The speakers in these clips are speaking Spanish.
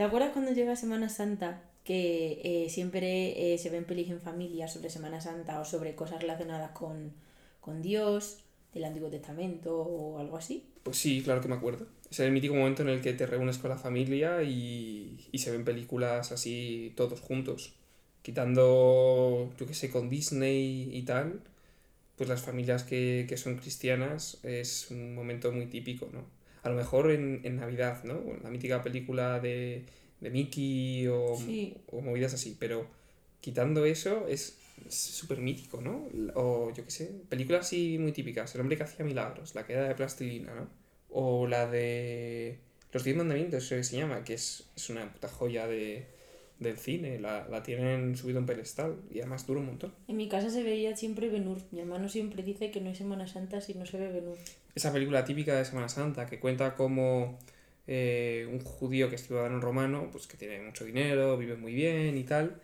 ¿Te acuerdas cuando llega Semana Santa? Que eh, siempre eh, se ven pelis en familia sobre Semana Santa o sobre cosas relacionadas con, con Dios, del Antiguo Testamento o algo así. Pues sí, claro que me acuerdo. Es el mítico momento en el que te reúnes con la familia y, y se ven películas así todos juntos. Quitando, yo qué sé, con Disney y tal, pues las familias que, que son cristianas es un momento muy típico, ¿no? A lo mejor en, en Navidad, ¿no? La mítica película de, de Mickey o, Sí. o movidas así, pero quitando eso es súper mítico, ¿no? O yo qué sé, películas así muy típicas, El hombre que hacía milagros, la que era de plastilina, ¿no? O la de Los Diez Mandamientos, eso que se llama, que es, es una puta joya de, del cine, la, la tienen subido en pedestal y además dura un montón. En mi casa se veía siempre Benur. Mi hermano siempre dice que no hay Semana Santa si no se ve Benur. Esa película típica de Semana Santa que cuenta como eh, un judío que es ciudadano romano, pues que tiene mucho dinero, vive muy bien y tal,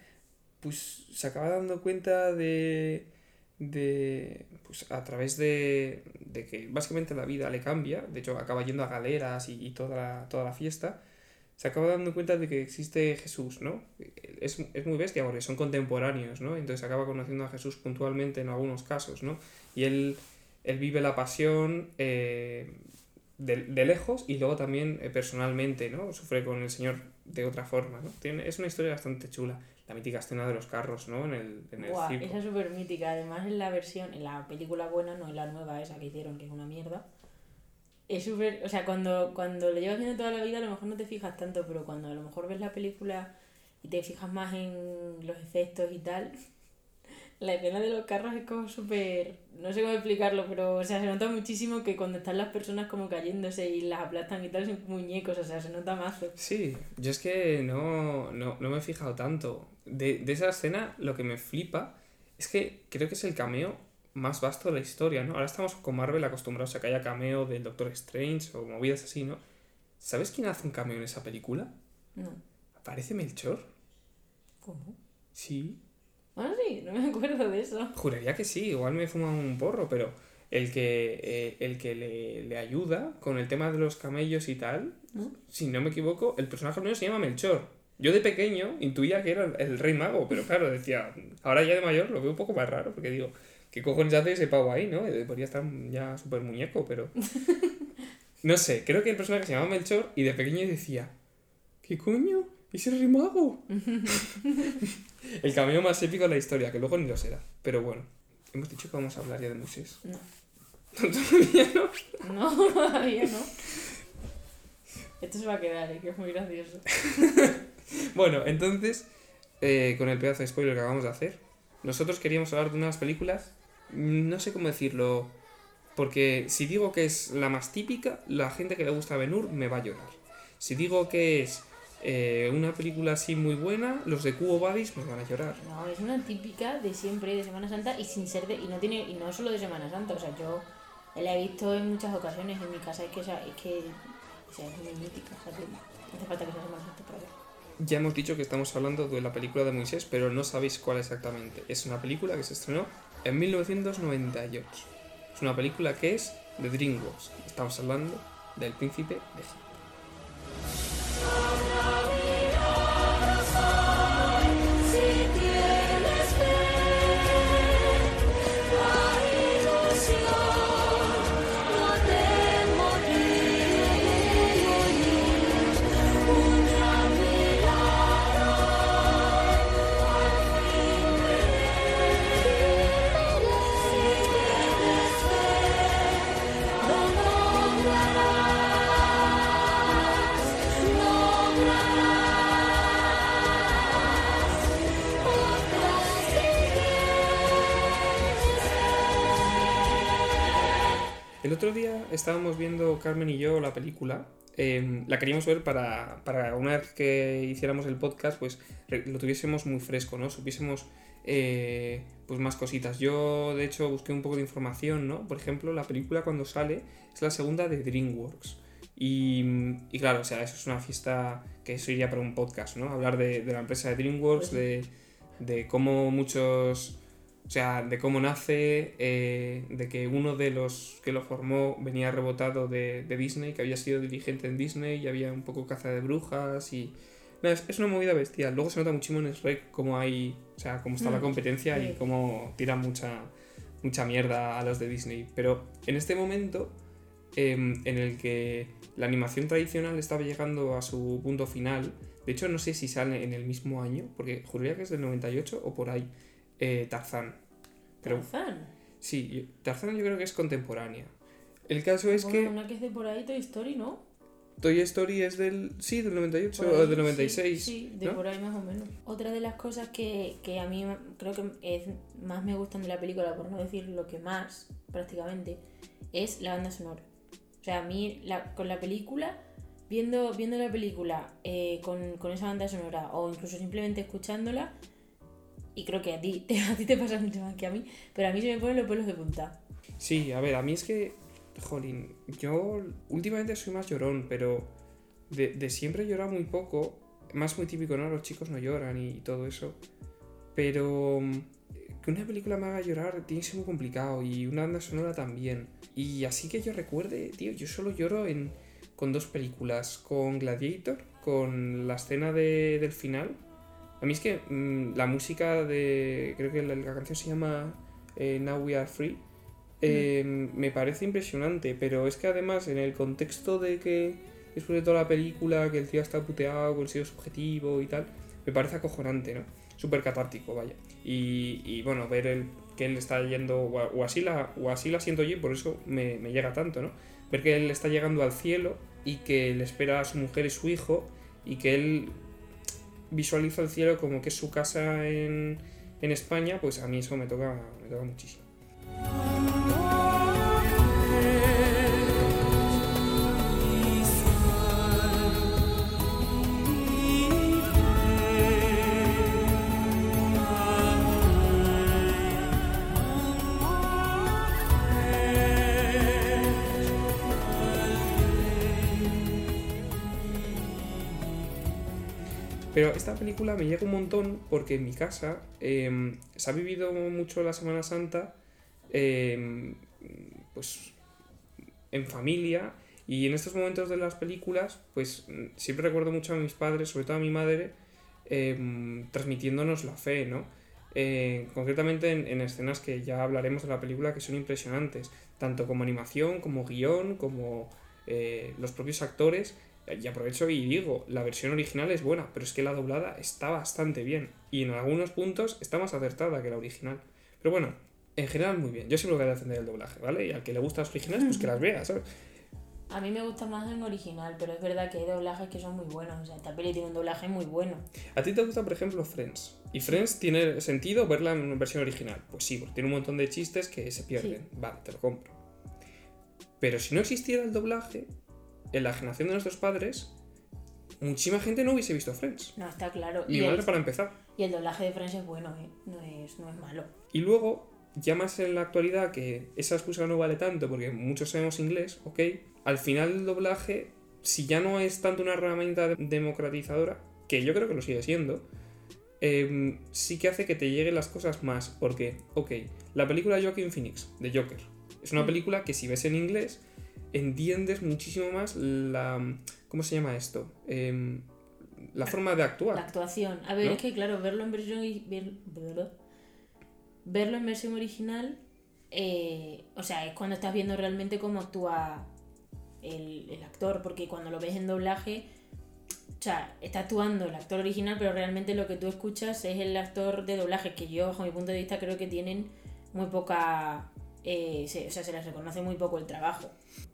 pues se acaba dando cuenta de, de pues a través de, de que básicamente la vida le cambia, de hecho acaba yendo a galeras y, y toda, la, toda la fiesta, se acaba dando cuenta de que existe Jesús, ¿no? Es, es muy bestia porque son contemporáneos, ¿no? Entonces acaba conociendo a Jesús puntualmente en algunos casos, ¿no? Y él, él vive la pasión eh, de, de lejos y luego también eh, personalmente, ¿no? Sufre con el Señor de otra forma, ¿no? Tiene, es una historia bastante chula. La mítica escena de los carros, ¿no? En el, en el Buah, circo. esa es súper mítica. Además, en la versión, en la película buena, no en la nueva esa que hicieron, que es una mierda. Es súper. O sea, cuando, cuando lo llevas viendo toda la vida, a lo mejor no te fijas tanto, pero cuando a lo mejor ves la película y te fijas más en los efectos y tal, la escena de los carros es como súper. No sé cómo explicarlo, pero o sea, se nota muchísimo que cuando están las personas como cayéndose y las aplastan y tal, son muñecos, o sea, se nota mazo. Sí, yo es que no, no, no me he fijado tanto. De, de esa escena, lo que me flipa es que creo que es el cameo más vasto de la historia, ¿no? Ahora estamos con Marvel acostumbrados a que haya cameo del Doctor Strange o movidas así, ¿no? ¿Sabes quién hace un cameo en esa película? No. ¿Aparece Melchor? ¿Cómo? Sí. Ah, sí, no me acuerdo de eso. Juraría que sí, igual me fuma un porro, pero el que, eh, el que le, le ayuda con el tema de los camellos y tal, ¿No? si no me equivoco, el personaje primero se llama Melchor. Yo de pequeño intuía que era el, el rey mago, pero claro, decía, ahora ya de mayor lo veo un poco más raro, porque digo, ¿qué cojones hace ese pavo ahí, no? Podría estar ya súper muñeco, pero... No sé, creo que el personaje se llama Melchor y de pequeño decía, ¿qué coño? ¿Es el rey mago? el cameo más épico de la historia, que luego ni lo será. Pero bueno, hemos dicho que vamos a hablar ya de Moisés. No. Todavía no. No, todavía no. Esto se va a quedar, ¿eh? que es muy gracioso. Bueno, entonces, eh, con el pedazo de spoiler que acabamos de hacer, nosotros queríamos hablar de unas películas, no sé cómo decirlo, porque si digo que es la más típica, la gente que le gusta Benur me va a llorar. Si digo que es eh, una película así muy buena, los de Cubo Buddies me van a llorar. No, es una típica de siempre, de Semana Santa, y sin ser de, y no tiene, y no solo de Semana Santa, o sea, yo la he visto en muchas ocasiones en mi casa, es que, o sea, es que, o sea, es muy mítica, o sea, que no hace falta que sea Semana Santa para ver. Ya hemos dicho que estamos hablando de la película de Moisés, pero no sabéis cuál exactamente. Es una película que se estrenó en 1998. Es una película que es de DreamWorks. Estamos hablando del Príncipe de Egipto. Estábamos viendo Carmen y yo la película. eh, la queríamos ver para, para una vez que hiciéramos el podcast, pues lo tuviésemos muy fresco, ¿no? Supiésemos eh, pues más cositas. Yo, de hecho, busqué un poco de información, ¿no? Por ejemplo, la película cuando sale es la segunda de DreamWorks. Y, y claro, o sea, eso es una fiesta que eso iría para un podcast, ¿no? Hablar de, de la empresa de DreamWorks, de, de cómo muchos o sea, de cómo nace, eh, de que uno de los que lo formó venía rebotado de, de Disney, que había sido dirigente en Disney y había un poco caza de brujas y No, es, es una movida bestial. Luego se nota muchísimo en Shrek cómo hay. O sea, cómo está la Mm, competencia y cómo tiran mucha, mucha mierda a los de Disney. Pero en este momento, em, en el que la animación tradicional estaba llegando a su punto final. De hecho, no sé si sale en el mismo año, porque juraría que es del 98 o por ahí. Eh, Tarzán. Pero Tarzán. sí, yo- Tarzán yo creo que es contemporánea. El caso es Bueno, que Una que es de por ahí, Toy Story, ¿no? Toy Story es del. Sí, del 98 Por o ahí, del sí, 96. Sí, de ¿no? por ahí más o menos. Otra de las cosas que, que a mí creo que es, más me gustan de la película, por no decir lo que más prácticamente, es la banda sonora. O sea, a mí la- con la película, viendo, viendo la película eh, con, con esa banda sonora o incluso simplemente escuchándola, y creo que a ti, te, a ti te pasa mucho más que a mí, pero a mí se me ponen los pelos de punta. Sí, a ver, a mí es que, jolín, yo últimamente soy más llorón, pero de, de siempre he llorado muy poco. Más muy típico, ¿no? Los chicos no lloran y todo eso. Pero mm, que una película me haga llorar tiene que ser muy complicado y una banda sonora también. Y así que yo recuerde, tío, yo solo lloro en, con dos películas, con Gladiator, con la escena de- del final. A mí es que mm, la música de, creo que la, la canción se llama eh, Now We Are Free. Eh, Me parece impresionante, pero es que además en el contexto de que después de toda la película, que el tío está puteado con el sello subjetivo y tal, me parece acojonante, ¿no? Súper catártico, vaya. Y, y, bueno, ver el, que él está yendo, o, así la, o así la siento yo, y por eso me, me llega tanto, ¿no? Ver que él está llegando al cielo y que le espera a su mujer y su hijo y que él visualiza el cielo como que es su casa en, en España, pues a mí eso me toca, me toca muchísimo. Pero esta película me llega un montón porque en mi casa eh, se ha vivido mucho la Semana Santa, eh, pues en familia y en estos momentos de las películas, pues siempre recuerdo mucho a mis padres, sobre todo a mi madre, eh, transmitiéndonos la fe, ¿no? Eh, concretamente en, en escenas que ya hablaremos de la película que son impresionantes, tanto como animación, como guion, como eh, los propios actores. Y aprovecho y digo, la versión original es buena, pero es que la doblada está bastante bien. Y en algunos puntos está más acertada que la original. Pero bueno, en general muy bien. Yo siempre voy a defender el doblaje, ¿vale? Y al que le gustan las originales, pues que las vea, ¿sabes? A mí me gusta más en original, pero es verdad que hay doblajes que son muy buenos. O sea, esta peli tiene un doblaje muy bueno. A ti te gusta, por ejemplo, Friends. Y Friends tiene sentido verla en versión original. Pues sí, porque tiene un montón de chistes que se pierden. Vale, te lo compro. Pero si no existiera el doblaje, en la generación de nuestros padres, muchísima gente no hubiese visto Friends. No, está claro. Y el, madre para empezar. y el doblaje de Friends es bueno, ¿eh? No es, no es malo. Y luego, ya más en la actualidad, que esa excusa no vale tanto porque muchos sabemos inglés, ok, al final el doblaje, si ya no es tanto una herramienta de- democratizadora, que yo creo que lo sigue siendo, em, sí que hace que te lleguen las cosas más. Porque, ok, la película Joaquin Phoenix, de Joker, es una Mm. película que si ves en inglés, entiendes muchísimo más la... ¿Cómo se llama esto? Em, la forma de actuar. La actuación. A ver, ¿No? es que claro, verlo en versión. ver- verlo en versión original. eh, o sea, es cuando estás viendo realmente cómo actúa el, el actor. Porque cuando lo ves en doblaje. O sea, está actuando el actor original, pero realmente lo que tú escuchas es el actor de doblaje. Que yo, bajo mi punto de vista, creo que tienen muy poca. Eh, se- o sea, se les reconoce muy poco el trabajo.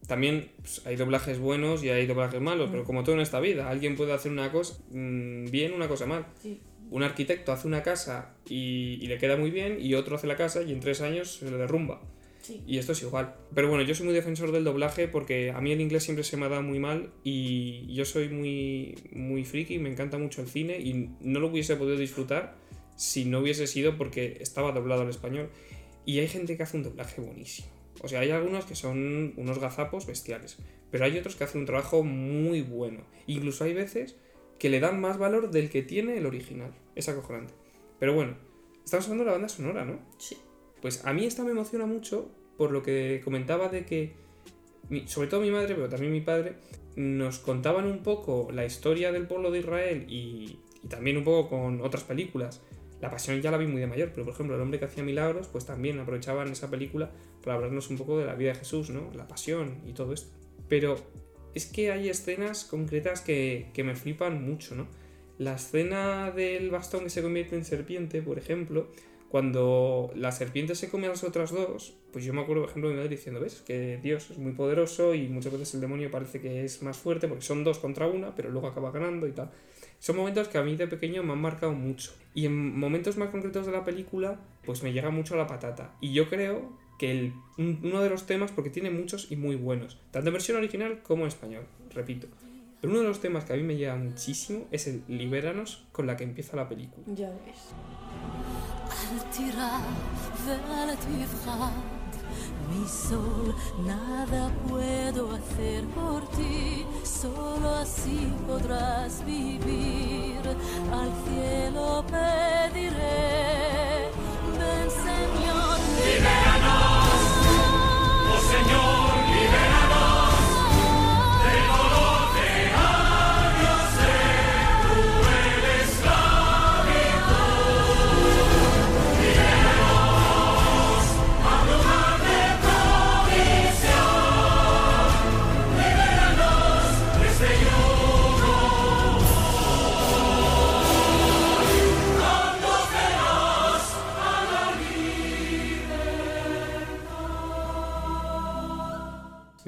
También pues, hay doblajes buenos y hay doblajes malos, Mm. pero como todo en esta vida, alguien puede hacer una cosa mm, bien, una cosa mal. Sí. Un arquitecto hace una casa y, y le queda muy bien, y otro hace la casa y en tres años se le derrumba. Sí. Y esto es igual. Pero bueno, yo soy muy defensor del doblaje porque a mí el inglés siempre se me ha dado muy mal y yo soy muy, muy friki, me encanta mucho el cine y no lo hubiese podido disfrutar si no hubiese sido porque estaba doblado al español. Y hay gente que hace un doblaje buenísimo. O sea, hay algunos que son unos gazapos bestiales, pero hay otros que hacen un trabajo muy bueno. Incluso hay veces que le dan más valor del que tiene el original. Es acojonante. Pero bueno, estamos hablando de la banda sonora, ¿no? Sí. Pues a mí esta me emociona mucho por lo que comentaba de que sobre todo mi madre, pero también mi padre, nos contaban un poco la historia del pueblo de Israel y, y también un poco con otras películas. La Pasión ya la vi muy de mayor, pero por ejemplo, El hombre que hacía milagros, pues también aprovechaban esa película para hablarnos un poco de la vida de Jesús, ¿no? La pasión y todo esto. Pero es que hay escenas concretas que, que me flipan mucho, ¿no? La escena del bastón que se convierte en serpiente, por ejemplo, cuando la serpiente se come a las otras dos, pues yo me acuerdo, por ejemplo, de mi madre diciendo, ¿ves? Que Dios es muy poderoso y muchas veces el demonio parece que es más fuerte porque son dos contra una, pero luego acaba ganando y tal. Son momentos que a mí de pequeño me han marcado mucho. Y en momentos más concretos de la película, pues me llega mucho a la patata. Y yo creo que el- un- uno de los temas, porque tiene muchos y muy buenos, tanto en versión original como en español, repito. Pero uno de los temas que a mí me llega muchísimo es el Libéranos con la que empieza la película. Ya ves. Mi sol, nada puedo hacer por ti, solo así podrás vivir. Al cielo pediré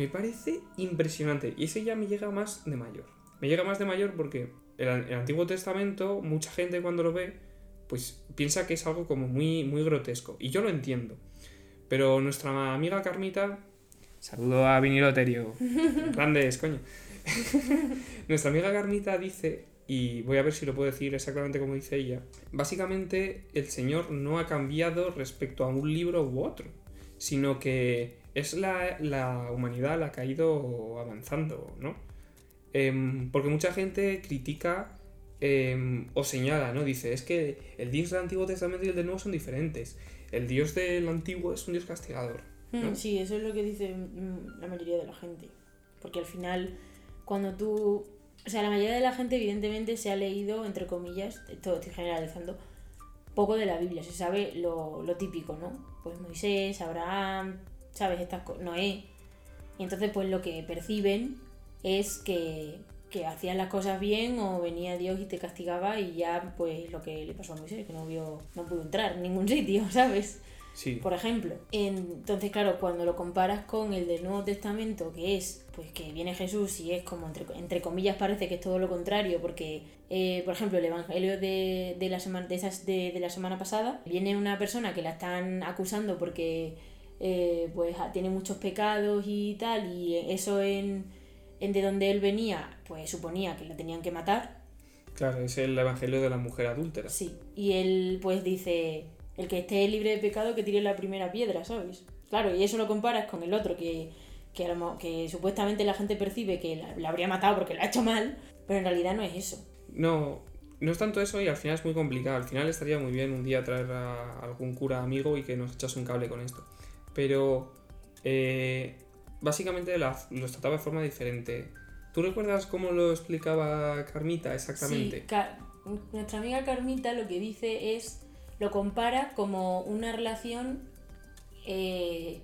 Me parece impresionante. Y ese ya me llega más de mayor. Me llega más de mayor porque el, el Antiguo Testamento, mucha gente cuando lo ve, pues piensa que es algo como muy, muy grotesco. Y yo lo entiendo. Pero nuestra amiga Carmita. Saludo a Viniloterio. Grandes, coño. nuestra amiga Carmita dice, y voy a ver si lo puedo decir exactamente como dice ella. Básicamente, el Señor no ha cambiado respecto a un libro u otro, sino que es la, la humanidad la que ha ido avanzando, ¿no? Em, porque mucha gente critica em, o señala, ¿no? Dice, es que el Dios del Antiguo Testamento y el del Nuevo son diferentes. El Dios del Antiguo es un Dios castigador. ¿no? Mm, Sí, eso es lo que dice mm, la mayoría de la gente. Porque al final, cuando tú. O sea, la mayoría de la gente, evidentemente, se ha leído, entre comillas, todo estoy generalizando, poco de la Biblia. Se sabe lo, lo típico, ¿no? Pues Moisés, Abraham, ¿sabes? Estas co- Noé. Y entonces, pues lo que perciben es que, que hacían las cosas bien o venía Dios y te castigaba y ya, pues lo que le pasó a Moisés, que no, vio, no pudo entrar en ningún sitio, ¿sabes? Sí. por ejemplo. Entonces, claro, cuando lo comparas con el del Nuevo Testamento, que es, pues que viene Jesús y es como, entre, entre comillas, parece que es todo lo contrario, porque, eh, por ejemplo, el Evangelio de, de la, semana, de, esas, de, de la semana pasada, viene una persona que la están acusando porque, eh, pues, ah, tiene muchos pecados y tal, y eso en, en de donde él venía, pues suponía que la tenían que matar, Claro, es el Evangelio de la mujer adúltera. Sí, y él pues dice, el que esté libre de pecado que tire la primera piedra, ¿sabes? Claro, y eso lo comparas con el otro que, que, supuestamente la gente percibe que la, la habría matado porque lo ha hecho mal, pero en realidad no es eso. No, no es tanto eso y al final es muy complicado. Al final estaría muy bien un día traer a algún cura amigo y que nos echase un cable con esto. Pero eh, básicamente los trataba de forma diferente. ¿Tú recuerdas cómo lo explicaba Carmita exactamente? Sí, nuestra amiga Carmita lo que dice es, lo compara como una relación eh,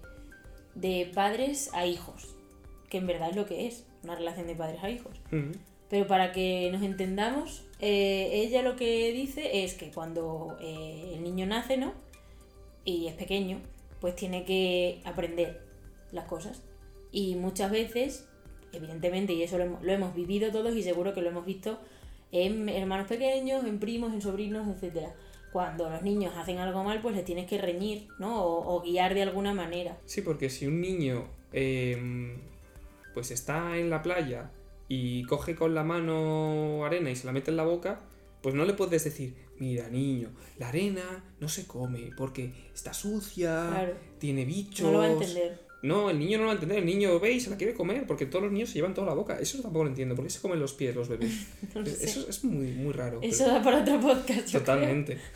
de padres a hijos, que en verdad es lo que es, una relación de padres a hijos. Pero para que nos entendamos, eh, ella lo que dice es que cuando eh, el niño nace, ¿no? Y es pequeño, pues tiene que aprender las cosas. Y muchas veces, evidentemente, y eso lo hemos, vivido todos y seguro que lo hemos visto en hermanos pequeños, en primos, en sobrinos, etcétera. Cuando los niños hacen algo mal, pues les tienes que reñir, ¿no? O, o guiar de alguna manera. Sí, porque si un niño em, pues está en la playa y coge con la mano arena y se la mete en la boca, pues no le puedes decir, mira niño, la arena no se come porque está sucia, Claro. tiene bichos. No lo va a entender. No, el niño no lo va a entender, el niño ve y se la quiere comer porque todos los niños se llevan toda la boca. Eso tampoco lo entiendo, ¿por qué se comen los pies los bebés? No lo Es- sé. Eso es muy, muy raro. pero- Eso da para otro podcast. Totalmente.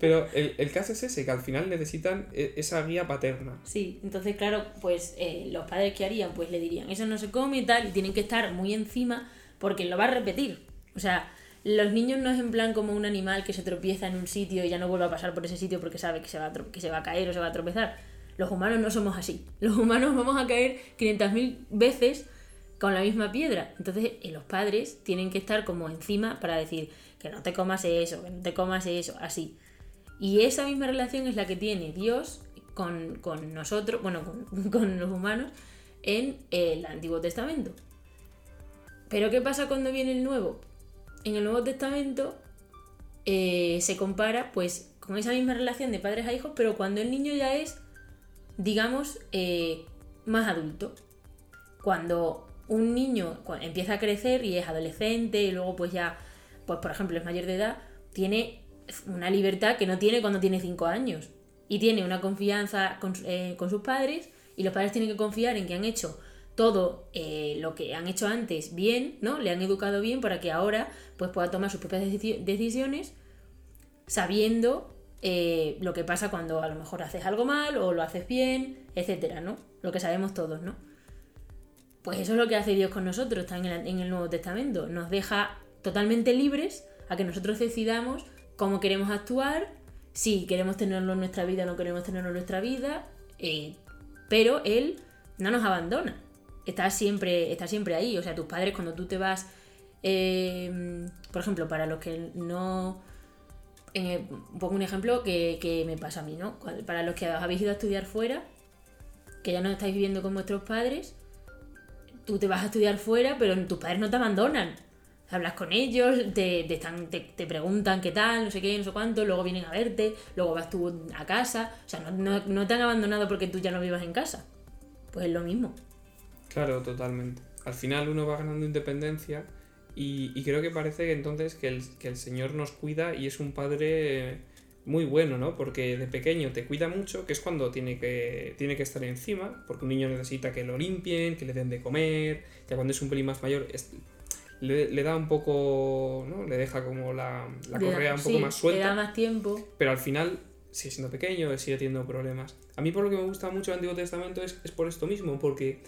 Pero el, el caso es ese, que al final necesitan e- esa guía paterna. Sí, entonces claro, pues eh, los padres que harían, pues le dirían, eso no se come y tal, y tienen que estar muy encima porque lo va a repetir. O sea, los niños no es en plan como un animal que se tropieza en un sitio y ya no vuelve a pasar por ese sitio porque sabe que se va a, que se va a caer o se va a tropezar. Los humanos no somos así. Los humanos vamos a caer 500.000 veces con la misma piedra. Entonces, eh, los padres tienen que estar como encima para decir que no te comas eso, que no te comas eso, así. Y esa misma relación es la que tiene Dios con, con nosotros, bueno, con, con los humanos en el Antiguo Testamento. Pero ¿qué pasa cuando viene el Nuevo? En el Nuevo Testamento eh, se compara pues con esa misma relación de padres a hijos, pero cuando el niño ya es, digamos, eh, más adulto. Cuando un niño empieza a crecer y es adolescente y luego pues ya, pues por ejemplo es mayor de edad, tiene una libertad que no tiene cuando tiene 5 años. Y tiene una confianza eh, con sus padres y los padres tienen que confiar en que han hecho todo eh, lo que han hecho antes bien, ¿no? Le han educado bien para que ahora pues pueda tomar sus propias deci- decisiones sabiendo eh, lo que pasa cuando a lo mejor haces algo mal o lo haces bien, etcétera, ¿no? Lo que sabemos todos, ¿no? Pues eso es lo que hace Dios con nosotros, está en el, en el Nuevo Testamento. Nos deja totalmente libres a que nosotros decidamos cómo queremos actuar, si queremos tenerlo en nuestra vida o no queremos tenerlo en nuestra vida, eh, pero Él no nos abandona. Está siempre, está siempre ahí. O sea, tus padres cuando tú te vas, eh, por ejemplo, para los que no... pongo un ejemplo que, que me pasa a mí, ¿no? Para los que habéis ido a estudiar fuera, que ya no estáis viviendo con vuestros padres, tú te vas a estudiar fuera, pero tus padres no te abandonan. Hablas con ellos, te, te, te preguntan qué tal, no sé qué, no sé cuánto, luego vienen a verte, luego vas tú a casa. O sea, no, no, no te han abandonado porque tú ya no vivas en casa. Pues es lo mismo. Claro, totalmente. Al final uno va ganando independencia y, y creo que parece que entonces que el, que el Señor nos cuida y es un padre muy bueno, ¿no? Porque de pequeño te cuida mucho, que es cuando tiene que, tiene que estar encima, porque un niño necesita que lo limpien, que le den de comer, ya cuando es un pelín más mayor es- le, le da un poco, ¿no? Le deja como la, correa un poco más suelta. Le da más tiempo. Pero al final sigue siendo pequeño, sigue teniendo problemas. A mí por lo que me gusta mucho el Antiguo Testamento es, es por esto mismo, porque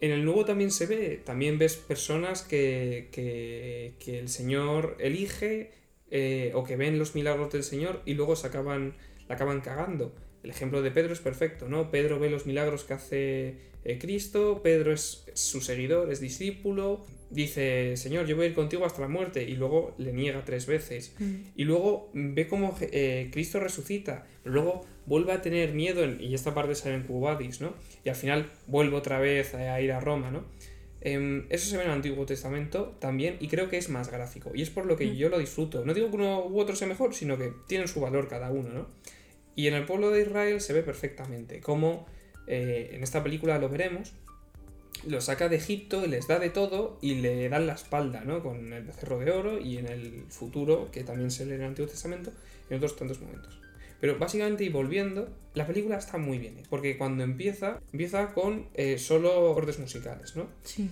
en el Nuevo también se ve, también ves personas que, que, que el Señor elige eh, o que ven los milagros del Señor y luego se acaban, la acaban cagando. El ejemplo de Pedro es perfecto, ¿no? Pedro ve los milagros que hace eh, Cristo, Pedro es su seguidor, es discípulo, dice, Señor, yo voy a ir contigo hasta la muerte, y luego le niega tres veces. Y luego ve cómo eh, Cristo resucita, luego vuelve a tener miedo, en- y esta parte sale en Cubadis, ¿no? Y al final vuelve otra vez a, ir a Roma, ¿no? Em, eso se ve en el Antiguo Testamento también, y creo que es más gráfico, y es por lo que yo lo disfruto. No digo que uno u otro sea mejor, sino que tienen su valor cada uno, ¿no? Y en el pueblo de Israel se ve perfectamente cómo eh, en esta película lo veremos, lo saca de Egipto les da de todo y le dan la espalda, ¿no? Con el becerro de oro y en el futuro, que también se lee en el Antiguo Testamento, en otros tantos momentos. Pero básicamente, y volviendo, la película está muy bien, ¿eh? porque cuando empieza, empieza con eh, solo cortes musicales, ¿no? Sí.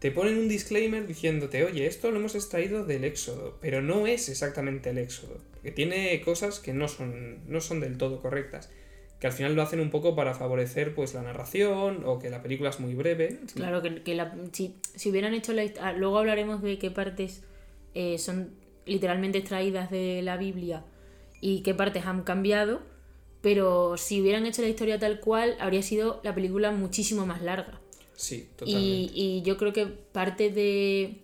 Te ponen un disclaimer diciéndote, oye, esto lo hemos extraído del Éxodo, pero no es exactamente el Éxodo, porque tiene cosas que no son, no son del todo correctas, que al final lo hacen un poco para favorecer pues la narración o que la película es muy breve. Claro, que, que la- si, si hubieran hecho la... luego hablaremos de qué partes eh, son literalmente extraídas de la Biblia y qué partes han cambiado, pero si hubieran hecho la historia tal cual, habría sido la película muchísimo más larga. Sí, totalmente. Y, y yo creo que parte de,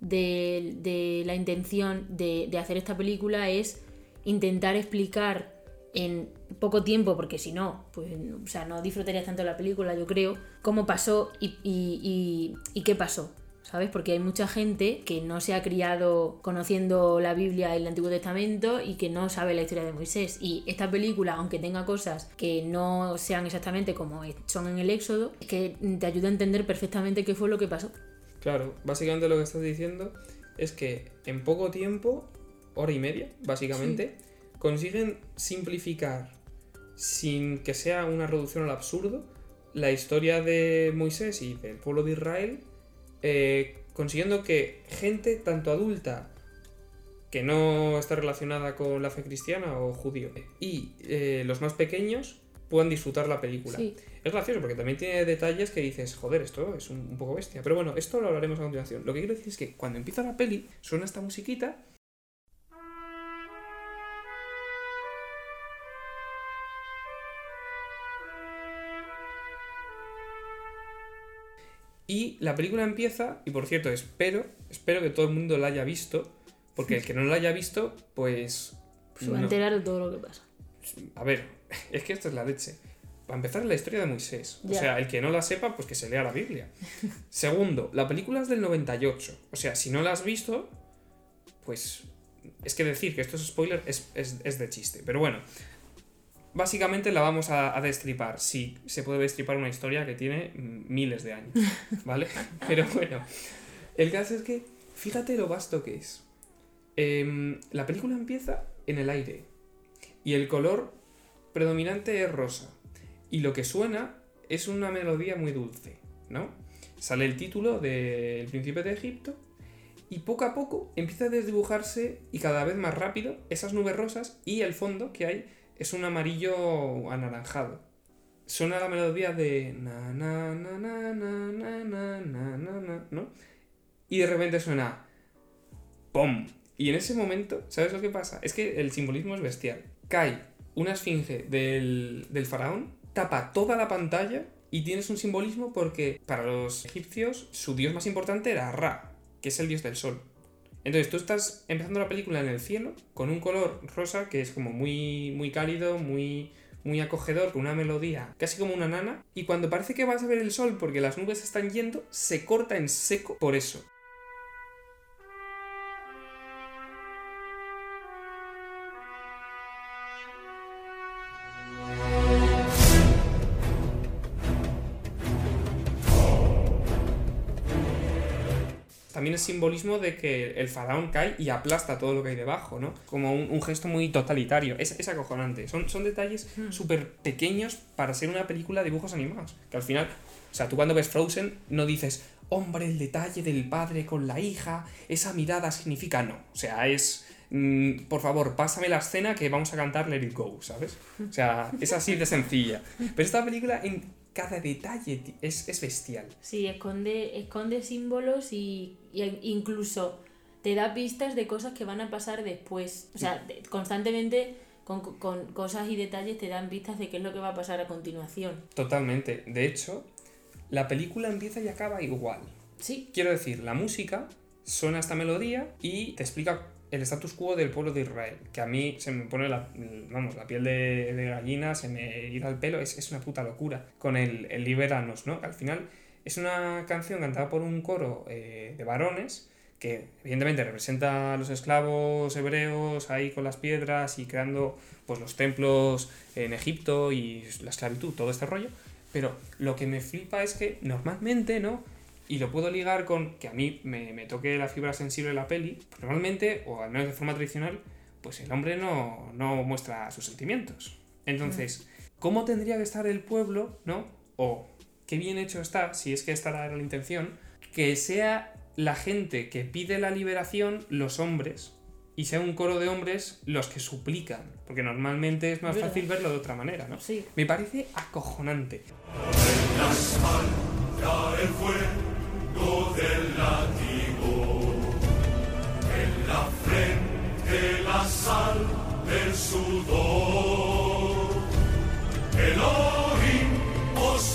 de, de la intención de, de hacer esta película es intentar explicar en poco tiempo, porque si no, pues o sea, no disfrutarías tanto la película, yo creo, cómo pasó y, y, y, y qué pasó. ¿Sabes? Porque hay mucha gente que no se ha criado conociendo la Biblia y el Antiguo Testamento y que no sabe la historia de Moisés. Y esta película, aunque tenga cosas que no sean exactamente como son en el Éxodo, es que te ayuda a entender perfectamente qué fue lo que pasó. Claro, básicamente lo que estás diciendo es que en poco tiempo, hora y media, básicamente, consiguen simplificar sin que sea una reducción al absurdo la historia de Moisés y del pueblo de Israel, eh, consiguiendo que gente tanto adulta que no está relacionada con la fe cristiana o judío. Y eh, los más pequeños puedan disfrutar la película. Sí. Es gracioso porque también tiene detalles que dices, joder, esto es un, un poco bestia. Pero bueno, esto lo hablaremos a continuación. Lo que quiero decir es que cuando empieza la peli, suena esta musiquita. Y la película empieza, y por cierto, espero, espero que todo el mundo la haya visto, porque el que no la haya visto, pues... Se va a enterar de todo lo que pasa. a ver, es que esto es la leche. Para empezar, la historia de Moisés. O sea, el que no la sepa, pues que se lea la Biblia. Segundo, la película es del 98. O sea, si no la has visto, pues es que decir que esto es spoiler es, es- es de chiste. Pero bueno, básicamente la vamos a, a destripar. Sí, se puede destripar una historia que tiene mm, miles de años. ¿Vale? Pero bueno, el caso es que, fíjate lo vasto que es. Em, la película empieza en el aire y el color predominante es rosa. Y lo que suena es una melodía muy dulce, ¿no? Sale el título de El Príncipe de Egipto y poco a poco empieza a desdibujarse y cada vez más rápido esas nubes rosas y el fondo que hay es un amarillo anaranjado. Suena la melodía de na na na na na na na na na ¿no? Y de repente suena ¡pum! Y en ese momento, ¿sabes lo que pasa? Es que el simbolismo es bestial. Cae una esfinge del, del faraón, tapa toda la pantalla y tienes un simbolismo porque para los egipcios su dios más importante era Ra, que es el dios del sol. Entonces tú estás empezando la película en el cielo con un color rosa que es como muy, muy cálido, muy, muy acogedor, con una melodía casi como una nana. Y cuando parece que vas a ver el sol porque las nubes están yendo, se corta en seco por eso. Es simbolismo de que el faraón cae y aplasta todo lo que hay debajo, ¿no? Como un, un gesto muy totalitario. Es, es acojonante. Son, son detalles súper pequeños para ser una película de dibujos animados. Que al final, o sea, tú cuando ves Frozen no dices, hombre, el detalle del padre con la hija, esa mirada significa no. O sea, es... mm, por favor, pásame la escena que vamos a cantar Let It Go, ¿sabes? O sea, es así de sencilla. Pero esta película cada detalle es, es bestial. Sí, esconde, esconde símbolos y, y incluso te da pistas de cosas que van a pasar después. O sea, constantemente con, con cosas y detalles te dan pistas de qué es lo que va a pasar a continuación. Totalmente. De hecho, la película empieza y acaba igual. Sí, Quiero decir, la música suena esta melodía y te explica el status quo del pueblo de Israel. Que a mí se me pone la, vamos, la piel de, gallina, se me ira el pelo, es, es una puta locura. Con el, el Liberanos, ¿no? Al final es una canción cantada por un coro eh, de varones que evidentemente representa a los esclavos hebreos ahí con las piedras y creando pues los templos en Egipto y la esclavitud, todo este rollo. Pero lo que me flipa es que normalmente, ¿no? Y lo puedo ligar con que a mí me, me toque la fibra sensible de la peli. pues normalmente, o al menos de forma tradicional, pues el hombre no, no muestra sus sentimientos. Entonces, ¿cómo tendría que estar el pueblo, no? O qué bien hecho está, si es que esta era la intención, que sea la gente que pide la liberación, los hombres, y sea un coro de hombres los que suplican. Porque normalmente es más ¿Verdad? fácil verlo de otra manera, ¿no? sí. Me parece acojonante. En la frente la sal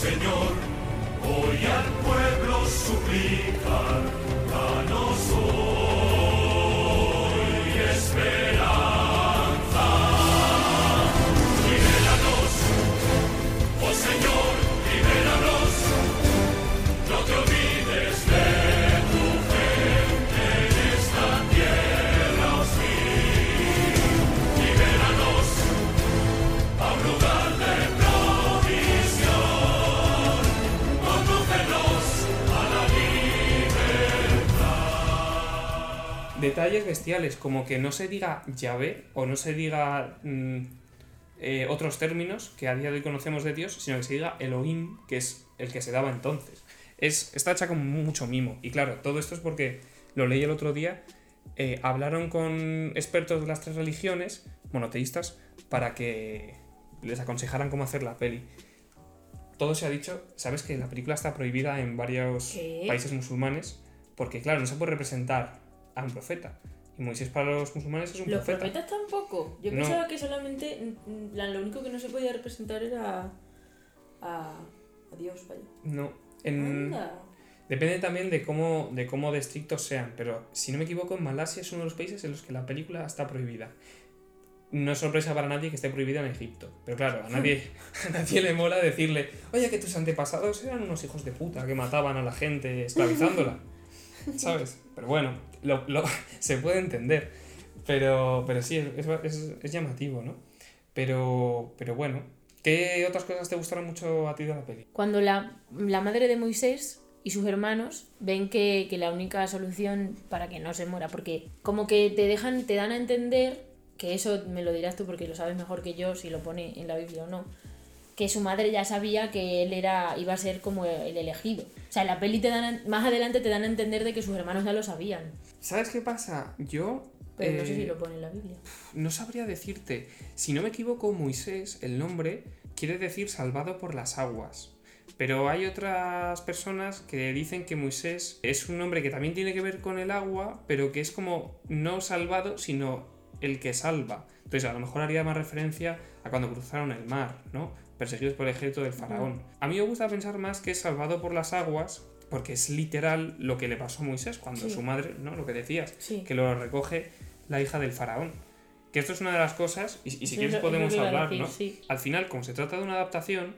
Señor, hoy al pueblo suplicar, detalles bestiales, como que no se diga llave o no se diga mm, eh, otros términos que a día de hoy conocemos de Dios, sino que se diga Elohim, que es el que se daba entonces. Es, está hecha con mucho mimo. Y claro, todo esto es porque lo leí el otro día eh, hablaron con expertos de las tres religiones, monoteístas, para que les aconsejaran cómo hacer la peli. Todo se ha dicho, sabes que la película está prohibida en varios ¿Qué? países musulmanes, porque claro, no se puede representar a un profeta. Y Moisés para los musulmanes es un Los profeta. profetas tampoco. Yo No. pensaba que solamente mm, mm, lo único que no se podía representar era a, a Dios, vaya. No. En. Depende también de cómo, de cómo de estrictos sean, pero si no me equivoco, en Malasia es uno de los países en los que la película está prohibida. No es sorpresa para nadie que esté prohibida en Egipto, pero claro, a nadie, a nadie le mola decirle, oye, que tus antepasados eran unos hijos de puta que mataban a la gente esclavizándola, ¿sabes? Pero bueno, lo, lo- se puede entender, pero, pero sí, es, es- es llamativo, ¿no? Pero, pero bueno, ¿qué otras cosas te gustaron mucho a ti de la peli? Cuando la, la madre de Moisés y sus hermanos ven que, que la única solución para que no se muera, porque como que te dejan, te dan a entender, que eso me lo dirás tú porque lo sabes mejor que yo, si lo pone en la Biblia o no, que su madre ya sabía que él era, iba a ser como el elegido. O sea, en la peli te dan, más adelante te dan a entender de que sus hermanos ya lo sabían. ¿Sabes qué pasa? Yo... Pero no sé eh, si lo pone en la Biblia. No sabría decirte. Si no me equivoco, Moisés, el nombre, quiere decir salvado por las aguas. Pero hay otras personas que dicen que Moisés es un nombre que también tiene que ver con el agua, pero que es como no salvado, sino el que salva. Entonces, a lo mejor haría más referencia a cuando cruzaron el mar, ¿no? Perseguidos por el ejército del faraón. A mí me gusta pensar más que es salvado por las aguas, porque es literal lo que le pasó a Moisés cuando Sí. su madre, ¿no? Lo que decías, Sí. que lo recoge la hija del faraón. Que esto es una de las cosas, y, y si quieres podemos hablar, decir, ¿no? sí. Al final, como se trata de una adaptación,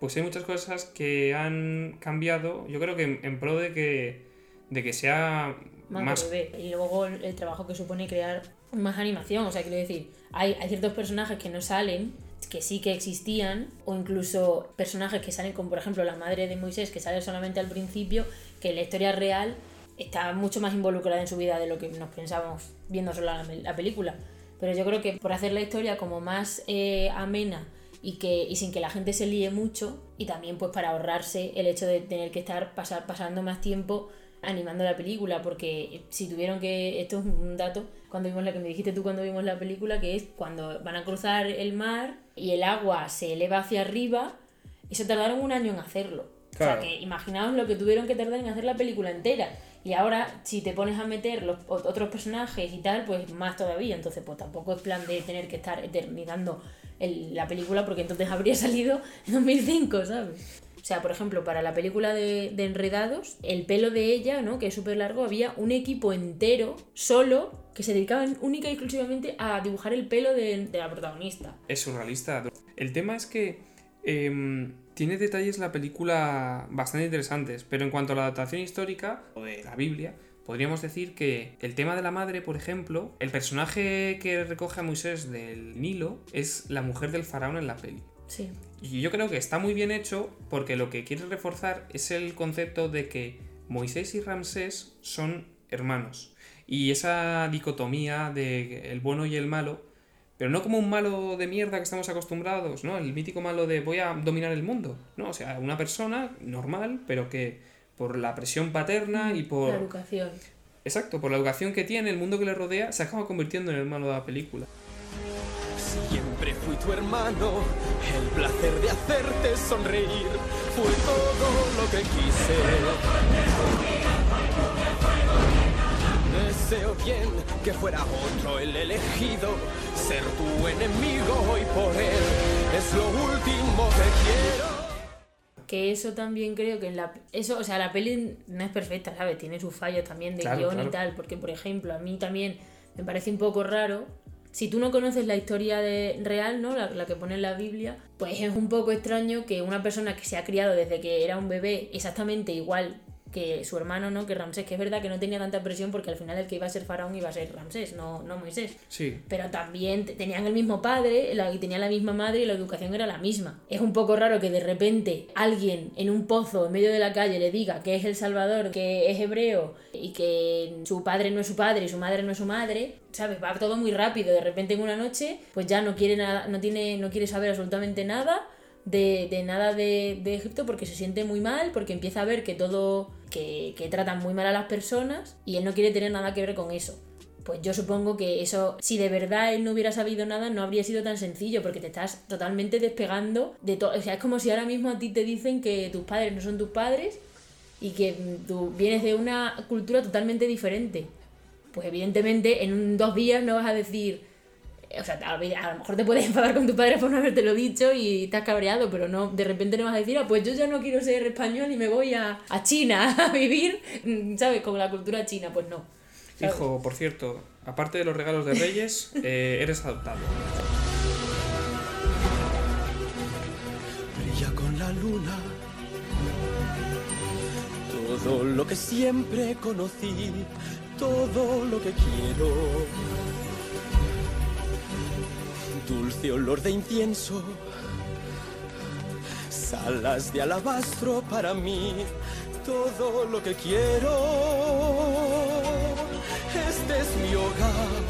pues hay muchas cosas que han cambiado, yo creo que en, en pro de que, de que sea más, más... Y luego el, el trabajo que supone crear más animación. O sea, quiero decir, hay, hay ciertos personajes que no salen, que sí que existían, o incluso personajes que salen, como por ejemplo la madre de Moisés, que sale solamente al principio, que la historia real está mucho más involucrada en su vida de lo que nos pensábamos viendo solo la, la película. Pero yo creo que por hacer la historia como más eh, amena y, que, y sin que la gente se líe mucho, y también pues para ahorrarse el hecho de tener que estar pasar, pasando más tiempo animando la película, porque si tuvieron que, esto es un dato, cuando vimos la que me dijiste tú cuando vimos la película, que es cuando van a cruzar el mar y el agua se eleva hacia arriba, eso tardaron un año en hacerlo. O sea que imaginaos lo que tuvieron que tardar en hacer la película entera. Y ahora, si te pones a meter los otros personajes y tal, pues más todavía. Entonces, pues tampoco es plan de tener que estar eternizando el- la película, porque entonces habría salido en 2005, ¿sabes? O sea, por ejemplo, para la película de, Enredados, el pelo de ella, ¿no? Que es súper largo, había un equipo entero, solo, que se dedicaban única y exclusivamente a dibujar el pelo de, de la protagonista. Es surrealista. El tema es que em, tiene detalles la película bastante interesantes, pero en cuanto a la adaptación histórica o de la Biblia, podríamos decir que el tema de la madre, por ejemplo, el personaje que recoge a Moisés del Nilo es la mujer del faraón en la peli. Sí. Y yo creo que está muy bien hecho porque lo que quiere reforzar es el concepto de que Moisés y Ramsés son hermanos. Y esa dicotomía de el bueno y el malo, pero no como un malo de mierda que estamos acostumbrados, ¿no? El mítico malo de voy a dominar el mundo, ¿no? O sea, una persona normal, pero que por la presión paterna y por... La educación. Exacto, por la educación que tiene, el mundo que le rodea, se acaba convirtiendo en el malo de la película. Siempre fui tu hermano, el placer de hacerte sonreír fue todo lo que quise. Deseo bien que fuera otro el elegido, ser tu enemigo y por él es lo último que quiero. Que eso también creo que en la... Eso, o sea, la peli no es perfecta, ¿sabes? Tiene sus fallos también de Claro, guion claro. y tal. Porque, por ejemplo, a mí también me parece un poco raro. Si tú no conoces la historia real, ¿no? La, la que pone en la Biblia, pues es un poco extraño que una persona que se ha criado desde que era un bebé exactamente igual que su hermano, ¿no? Que Ramsés, que es verdad que no tenía tanta presión porque al final el que iba a ser faraón iba a ser Ramsés, no, no Moisés Sí, pero también te- tenían el mismo padre la, y tenían la misma madre y la educación era la misma. Es un poco raro que de repente alguien en un pozo en medio de la calle le diga que es el Salvador, que es hebreo y que su padre no es su padre y su madre no es su madre. ¿Sabes? Va todo muy rápido. De repente en una noche, pues ya no quiere nada, no tiene, no quiere saber absolutamente nada de, nada de, Egipto porque se siente muy mal, porque empieza a ver que todo, que, que tratan muy mal a las personas y él no quiere tener nada que ver con eso. Pues yo supongo que eso, si de verdad él no hubiera sabido nada, no habría sido tan sencillo, porque te estás totalmente despegando de todo. O sea, es como si ahora mismo a ti te dicen que tus padres no son tus padres y que tú vienes de una cultura totalmente diferente. Pues evidentemente en dos días no vas a decir, o sea, a lo mejor te puedes enfadar con tu padre por no habértelo dicho y estás cabreado, pero no, de repente no vas a decir, ah, pues yo ya no quiero ser español y me voy a, a China a vivir, mm, ¿sabes? Con la cultura china, pues no. ¿sabes? Hijo, por cierto, aparte de los regalos de Reyes, eh, eres adoptado. brilla con la luna. Todo lo que siempre conocí, todo lo que quiero. Dulce olor de incienso, salas de alabastro para mí, todo lo que quiero. Este es mi hogar,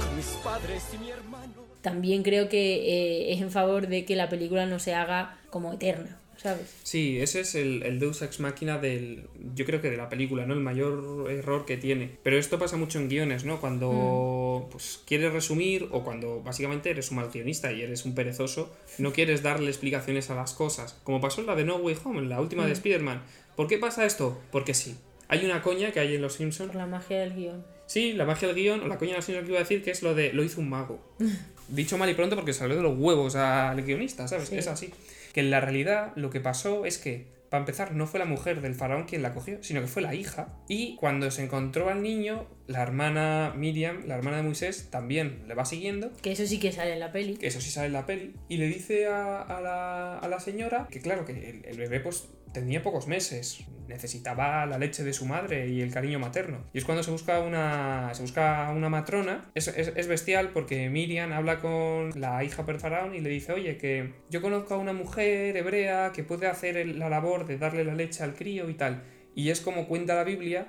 con mis padres y mi hermano. También creo que eh, es en favor de que la película no se haga como eterna, ¿sabes? Sí, ese es el, el Deus Ex Machina del. Yo creo que de la película, ¿no? El mayor error que tiene. Pero esto pasa mucho en guiones, ¿no? Cuando pues, quieres resumir o cuando básicamente eres un mal guionista y eres un perezoso, no quieres darle explicaciones a las cosas. Como pasó en la de No Way Home, en la última de Spider-Man. ¿Por qué pasa esto? Porque sí. Hay una coña que hay en Los Simpsons Por la magia del guion. Sí, la magia del guion, o la coña de los Simpsons que iba a decir, que es lo de lo hizo un mago. Dicho mal y pronto porque salió de los huevos al guionista, ¿sabes? Sí. Es así. Que en la realidad lo que pasó es que, para empezar, no fue la mujer del faraón quien la cogió, sino que fue la hija. Y cuando se encontró al niño, la hermana Miriam, la hermana de Moisés, también le va siguiendo. Que eso sí que sale en la peli. Que eso sí sale en la peli. Y le dice a, a la, a la señora que, claro, que el, el bebé, pues tenía pocos meses, necesitaba la leche de su madre y el cariño materno. Y es cuando se busca una, se busca una matrona. Es, es- es bestial porque Miriam habla con la hija del faraón y le dice, oye, que yo conozco a una mujer hebrea que puede hacer la labor de darle la leche al crío y tal. Y es como cuenta la Biblia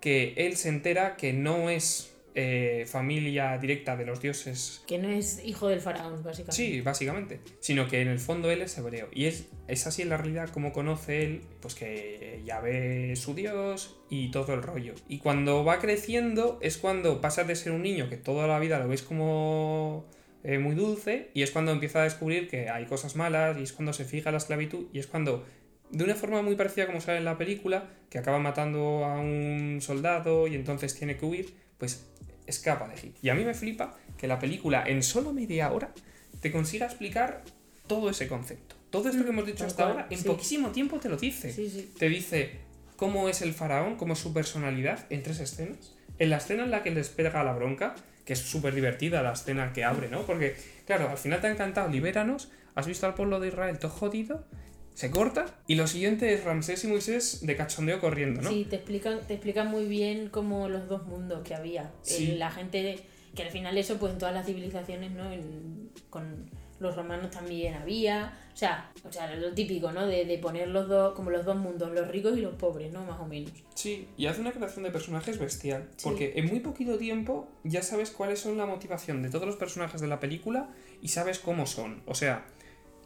que él se entera que no es eh, familia directa de los dioses Que no es hijo del faraón, básicamente. Sí, básicamente. Sino que en el fondo él es hebreo. Y es, es así en la realidad como conoce él, pues que Yahvé es su Dios y todo el rollo. Y cuando va creciendo es cuando pasa de ser un niño que toda la vida lo ves como eh, muy dulce y es cuando empieza a descubrir que hay cosas malas y es cuando se fija en la esclavitud y es cuando de una forma muy parecida como sale en la película, que acaba matando a un soldado y entonces tiene que huir, pues escapa de Egipto. Y a mí me flipa que la película en solo media hora te consiga explicar todo ese concepto. Todo esto que hemos dicho hasta ahora, en sí. poquísimo tiempo te lo dice. Sí, sí. Te dice cómo es el faraón, cómo es su personalidad en tres escenas. En la escena en la que les pega la bronca, que es súper divertida la escena que abre, ¿no? Porque, claro, al final te ha encantado, libéranos, has visto al pueblo de Israel todo jodido, se corta, y lo siguiente es Ramsés y Moisés de cachondeo corriendo, ¿no? Sí, te explican, te explican muy bien como los dos mundos que había. Sí. El- la gente, que al final eso pues en todas las civilizaciones, ¿no? En- con los romanos también había. O sea, o sea lo típico, ¿no? De, de poner los dos, como los dos mundos, los ricos y los pobres, ¿no? Más o menos. Sí, y hace una creación de personajes bestial. Sí. Porque en muy poquito tiempo ya sabes cuáles son la motivación de todos los personajes de la película y sabes cómo son. O sea,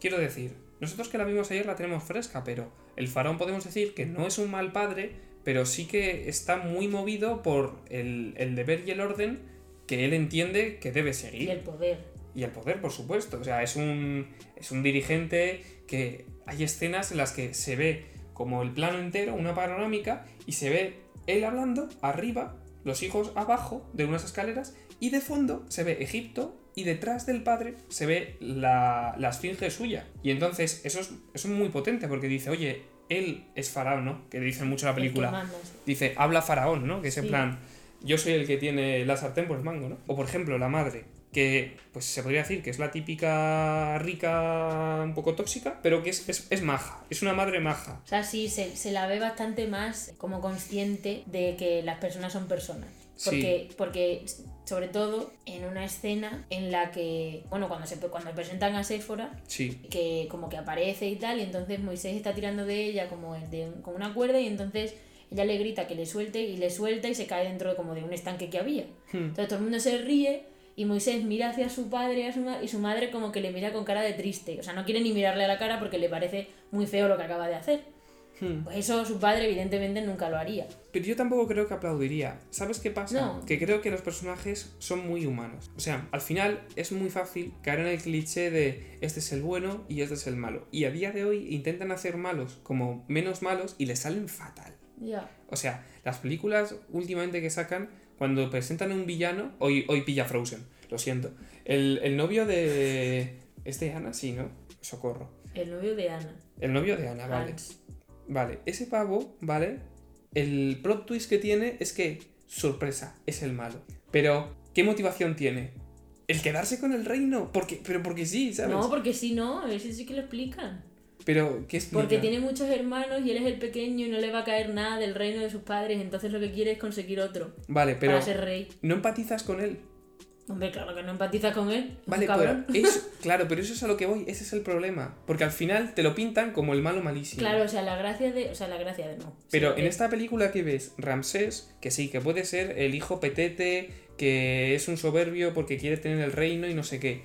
quiero decir, nosotros que la vimos ayer la tenemos fresca, pero el faraón podemos decir que no es un mal padre, pero sí que está muy movido por el, el deber y el orden que él entiende que debe seguir. Y el poder. Y el poder, por supuesto. O sea, es un, es un dirigente que hay escenas en las que se ve como el plano entero, una panorámica, y se ve él hablando arriba, los hijos abajo de unas escaleras, y de fondo se ve Egipto, y detrás del padre se ve la, la esfinge suya. Y entonces eso es, eso es muy potente, porque dice, oye, él es faraón, ¿no? Que dicen mucho en la película manda, sí. dice, habla faraón, ¿no? Que es en Sí. plan, yo soy el que tiene la sartén por el mango, ¿no? O por ejemplo, la madre, que pues se podría decir que es la típica rica un poco tóxica, pero que es, es, es maja, es una madre maja. O sea, sí, se, se la ve bastante más como consciente de que las personas son personas. Porque, porque sobre todo en una escena en la que, bueno, cuando se cuando presentan a Séfora, Sí, que como que aparece y tal, y entonces Moisés está tirando de ella como de, con una cuerda y entonces ella le grita que le suelte y le suelta y se cae dentro de como de un estanque que había. Hmm. Entonces todo el mundo se ríe y Moisés mira hacia su padre a su y su madre como que le mira con cara de triste. O sea, no quiere ni mirarle a la cara porque le parece muy feo lo que acaba de hacer. Hmm. Pues eso su padre evidentemente nunca lo haría. Pero yo tampoco creo que aplaudiría. ¿Sabes qué pasa? No. Que creo que los personajes son muy humanos. O sea, al final es muy fácil caer en el cliché de este es el bueno y este es el malo. Y a día de hoy intentan hacer malos como menos malos y les salen fatal. Ya. O sea, las películas últimamente que sacan, cuando presentan a un villano, hoy, hoy pilla Frozen, lo siento. El, el novio de... ¿Es de Ana? Sí, ¿no? Socorro. El novio de Ana. El novio de Ana, vale. Hans. Vale, ese pavo, ¿vale? El plot twist que tiene es que, sorpresa, es el malo. Pero, ¿qué motivación tiene? El quedarse con el reino. Porque, pero porque sí, ¿sabes? No, porque si no, ese sí que lo explican. Pero, ¿qué explica? Porque tiene muchos hermanos y él es el pequeño y no le va a caer nada del reino de sus padres, entonces lo que quiere es conseguir otro Vale, pero para ser rey. no empatizas con él. Hombre, claro que no empatiza con él. Vale, pero eso, claro, pero eso es a lo que voy, ese es el problema. Porque al final te lo pintan como el malo malísimo. Claro, o sea, la gracia de. O sea, la gracia de no. Pero Sí, en esta película que ves, Ramsés, que sí, que puede ser el hijo petete, que es un soberbio porque quiere tener el reino y no sé qué.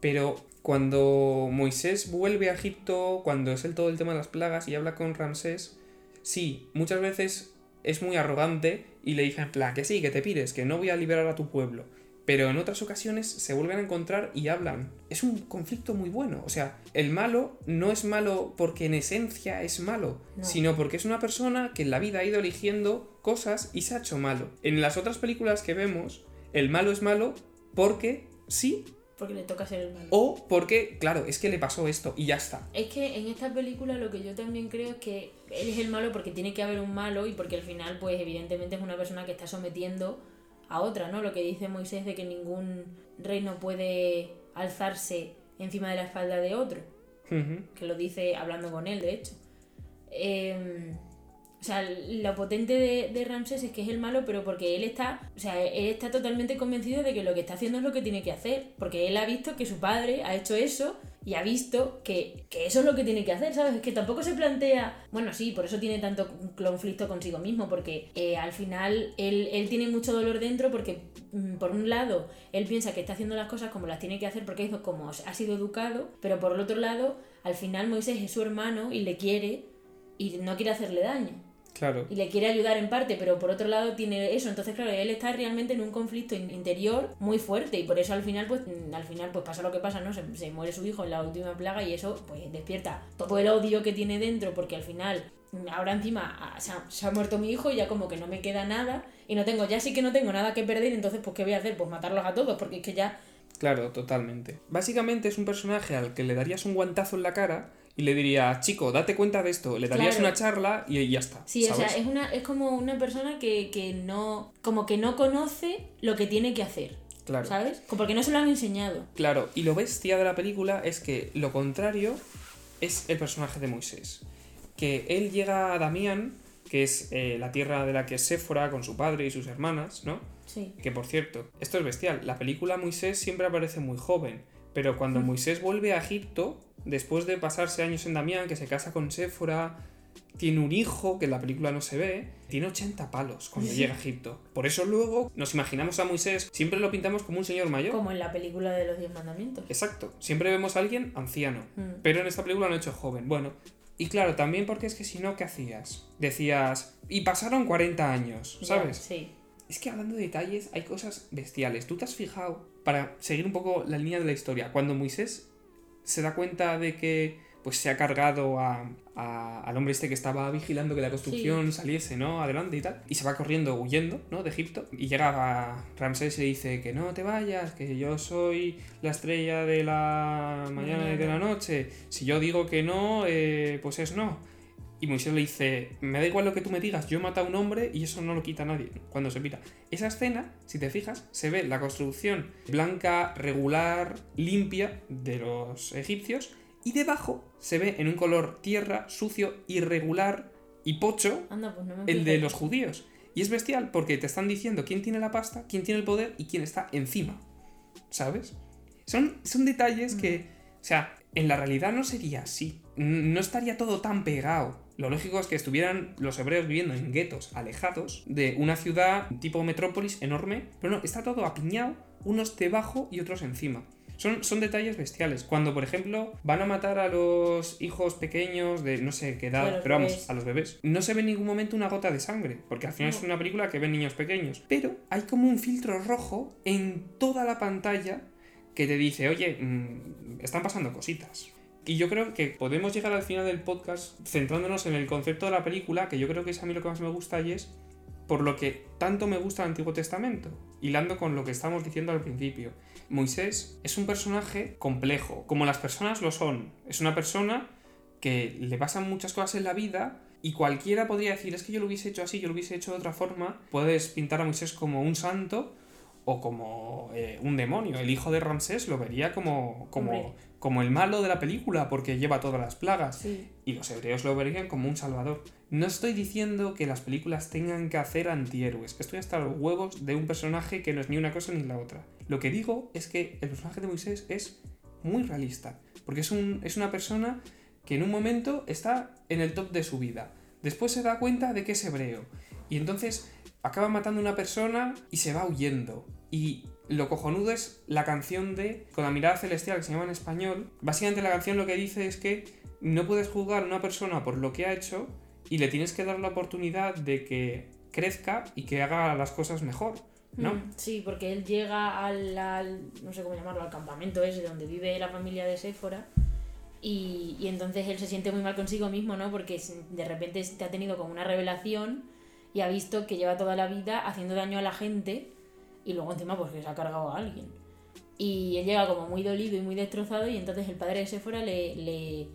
Pero cuando Moisés vuelve a Egipto, cuando es el todo el tema de las plagas y habla con Ramsés, sí, muchas veces es muy arrogante y le dice en plan que sí, que te pires, que no voy a liberar a tu pueblo. Pero en otras ocasiones se vuelven a encontrar y hablan. Es un conflicto muy bueno. O sea, el malo no es malo porque en esencia es malo, No. sino porque es una persona que en la vida ha ido eligiendo cosas y se ha hecho malo. En las otras películas que vemos, el malo es malo porque sí Porque le toca ser el malo. o porque, claro, es que le pasó esto y ya está. Es que en esta película lo que yo también creo es que él es el malo porque tiene que haber un malo y porque al final, pues evidentemente es una persona que está sometiendo a otra, ¿no? Lo que dice Moisés de que ningún reino puede alzarse encima de la espalda de otro. Que lo dice hablando con él, de hecho. Eh, o sea, lo potente de, de Ramses es que es el malo, pero porque él está, o sea, él está totalmente convencido de que lo que está haciendo es lo que tiene que hacer, porque él ha visto que su padre ha hecho eso y ha visto que, que eso es lo que tiene que hacer, ¿sabes? Es que tampoco se plantea, bueno, sí, por eso tiene tanto conflicto consigo mismo, porque eh, al final él, él tiene mucho dolor dentro porque, mm, por un lado, él piensa que está haciendo las cosas como las tiene que hacer porque es como ha sido educado, pero por el otro lado, al final Moisés es su hermano y le quiere y no quiere hacerle daño Claro. y le quiere ayudar en parte, pero por otro lado tiene eso, entonces claro, él está realmente en un conflicto in- interior muy fuerte y por eso al final pues mm, al final pues pasa lo que pasa, ¿no? Se, se muere su hijo en la última plaga y eso pues despierta todo el odio que tiene dentro porque al final mm, ahora encima ah, se ha, se ha muerto mi hijo y ya como que no me queda nada y no tengo, ya sí que no tengo nada que perder, entonces pues ¿qué voy a hacer? Pues matarlos a todos porque es que ya Claro, totalmente. Básicamente es un personaje al que le darías un guantazo en la cara y le dirías, chico, date cuenta de esto. Le darías Claro. una charla y ya está. Sí, o sea, es, una, es como una persona que, que no, como que no conoce lo que tiene que hacer, Claro. ¿sabes? Porque no se lo han enseñado. Claro, y lo bestia de la película es que lo contrario es el personaje de Moisés. Que él llega a Damián, que es eh, la tierra de la que es Séfora con su padre y sus hermanas, ¿no? Sí. Que por cierto, esto es bestial. La película Moisés siempre aparece muy joven, pero cuando Moisés vuelve a Egipto, después de pasarse años en Damián, que se casa con Séfora, tiene un hijo, que en la película no se ve, tiene 80 palos cuando Sí. llega a Egipto. Por eso luego nos imaginamos a Moisés, siempre lo pintamos como un señor mayor. Como en la película de los Diez Mandamientos. Exacto, siempre vemos a alguien anciano, Mm. pero en esta película lo han hecho joven. Bueno, y claro, también porque es que si no, ¿qué hacías? Decías, y pasaron 40 años, Ya, ¿sabes? Sí. Es que hablando de detalles, hay cosas bestiales. ¿Tú te has fijado, para seguir un poco la línea de la historia, cuando Moisés se da cuenta de que pues se ha cargado a, a- al hombre este que estaba vigilando que la construcción saliese, ¿no? Adelante y tal. Y se va corriendo, huyendo, ¿no? De Egipto. Y llega a Ramsés y le dice que no te vayas, que yo soy la estrella de la mañana y de la noche. Si yo digo que no, eh, pues es no. Y Moisés le dice, me da igual lo que tú me digas, yo he matado a un hombre y eso no lo quita nadie cuando se pira. Esa escena, si te fijas, se ve la construcción blanca, regular, limpia de los egipcios y debajo se ve en un color tierra, sucio, irregular y pocho Anda, pues no me el de los judíos. Y es bestial porque te están diciendo quién tiene la pasta, quién tiene el poder y quién está encima. ¿Sabes? Son, son detalles que, o sea, en la realidad no sería así. No estaría todo tan pegado. Lo lógico es que estuvieran los hebreos viviendo en guetos alejados de una ciudad tipo metrópolis enorme, pero no, está todo apiñado, unos debajo y otros encima. Son, son detalles bestiales. Cuando, por ejemplo, van a matar a los hijos pequeños de no sé qué edad, pero vamos, bebés. a los bebés, no se ve en ningún momento una gota de sangre, porque al final No. es una película que ven niños pequeños. Pero hay como un filtro rojo en toda la pantalla que te dice, oye, mm, están pasando cositas. Y yo creo que podemos llegar al final del podcast centrándonos en el concepto de la película, que yo creo que es a mí lo que más me gusta y es por lo que tanto me gusta el Antiguo Testamento, hilando con lo que estábamos diciendo al principio. Moisés es un personaje complejo, como las personas lo son. Es una persona que le pasan muchas cosas en la vida y cualquiera podría decir, es que yo lo hubiese hecho así, yo lo hubiese hecho de otra forma. Puedes pintar a Moisés como un santo o como eh, un demonio. El hijo de Ramsés lo vería como, como. Como el malo de la película porque lleva todas las plagas Sí. y los hebreos lo verían como un salvador. No estoy diciendo que las películas tengan que hacer antihéroes, estoy hasta los huevos de un personaje que no es ni una cosa ni la otra. Lo que digo es que el personaje de Moisés es muy realista, porque es, un, es una persona que en un momento está en el top de su vida, después se da cuenta de que es hebreo, y entonces acaba matando a una persona y se va huyendo. Y lo cojonudo es la canción de Con la mirada celestial, que se llama en español. Básicamente la canción lo que dice es que no puedes juzgar a una persona por lo que ha hecho y le tienes que dar la oportunidad de que crezca y que haga las cosas mejor, ¿no? Mm, Sí, porque él llega al, al- no sé cómo llamarlo, al campamento ese donde vive la familia de Séfora y, y entonces él se siente muy mal consigo mismo, ¿no? Porque de repente te ha tenido como una revelación y ha visto que lleva toda la vida haciendo daño a la gente y luego encima pues que se ha cargado a alguien. Y él llega como muy dolido y muy destrozado y entonces el padre de Séfora le, le,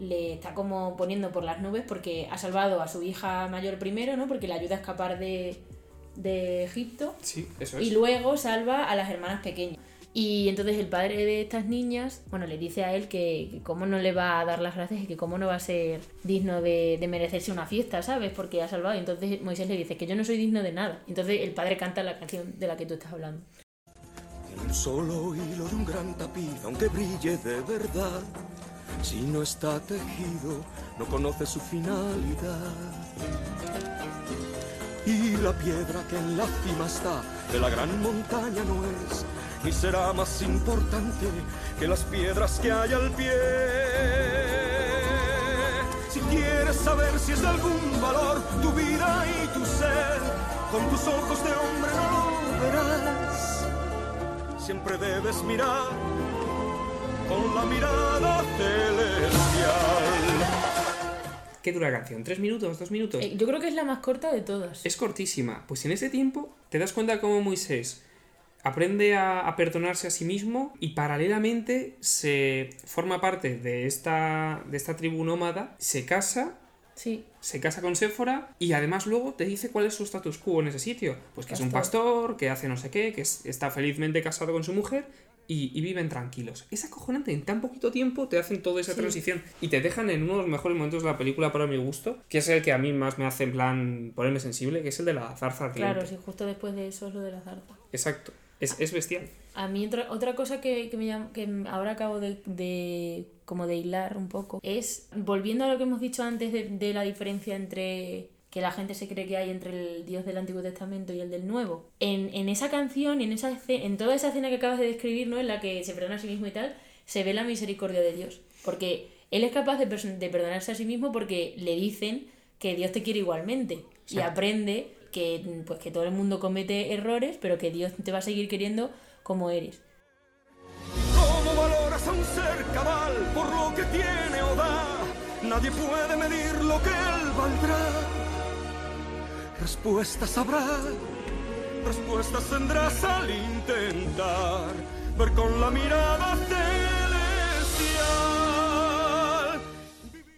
le está como poniendo por las nubes porque ha salvado a su hija mayor primero, ¿no? Porque le ayuda a escapar de, de Egipto Sí, eso y es. luego salva a las hermanas pequeñas. Y entonces el padre de estas niñas, bueno, le dice a él que, que cómo no le va a dar las gracias y que cómo no va a ser digno de, de merecerse una fiesta, ¿sabes? Porque ha salvado. Y entonces Moisés le dice que yo no soy digno de nada. Entonces el padre canta la canción de la que tú estás hablando. Un solo hilo de un gran tapiz, aunque brille de verdad, si no está tejido, no conoce su finalidad. Y la piedra que en la cima está de la gran montaña no es, ni será más importante que las piedras que hay al pie. Si quieres saber si es de algún valor tu vida y tu ser, con tus ojos de hombre no lo verás siempre debes mirar con la mirada celestial. ¿Qué dura la canción? ¿Tres minutos? ¿Dos minutos? Eh, yo creo que es la más corta de todas. Es cortísima. Pues en ese tiempo te das cuenta cómo Moisés aprende a, a perdonarse a sí mismo y paralelamente se forma parte de esta, de esta tribu nómada, se casa, Sí. se casa con Séfora y además luego te dice cuál es su status quo en ese sitio. Pues que es un Pastor. pastor, que hace no sé qué, que es- está felizmente casado con su mujer y, y viven tranquilos. Es acojonante, en tan poquito tiempo te hacen toda esa Sí. transición y te dejan en uno de los mejores momentos de la película para mi gusto, que es el que a mí más me hace en plan ponerme sensible, que es el de la zarza ardiente. Claro, sí, justo después de eso es lo de la zarza. Exacto, es, es bestial. A mí otra, otra cosa que, que me que ahora acabo de, de como de hilar un poco es, volviendo a lo que hemos dicho antes de, de la diferencia entre que la gente se cree que hay entre el Dios del Antiguo Testamento y el del Nuevo. En, en esa canción, en, esa en toda esa escena que acabas de describir, ¿no? en la que se perdona a sí mismo y tal, se ve la misericordia de Dios. Porque Él es capaz de, perdonarse a sí mismo porque le dicen que Dios te quiere igualmente. Y aprende que, pues, que todo el mundo comete errores, pero que Dios te va a seguir queriendo como eres. ¿Cómo valoras a un ser cabal por lo que tiene o da? Nadie puede medir lo que él valdrá. Respuestas habrá, respuestas tendrás al intentar ver con la mirada celestial.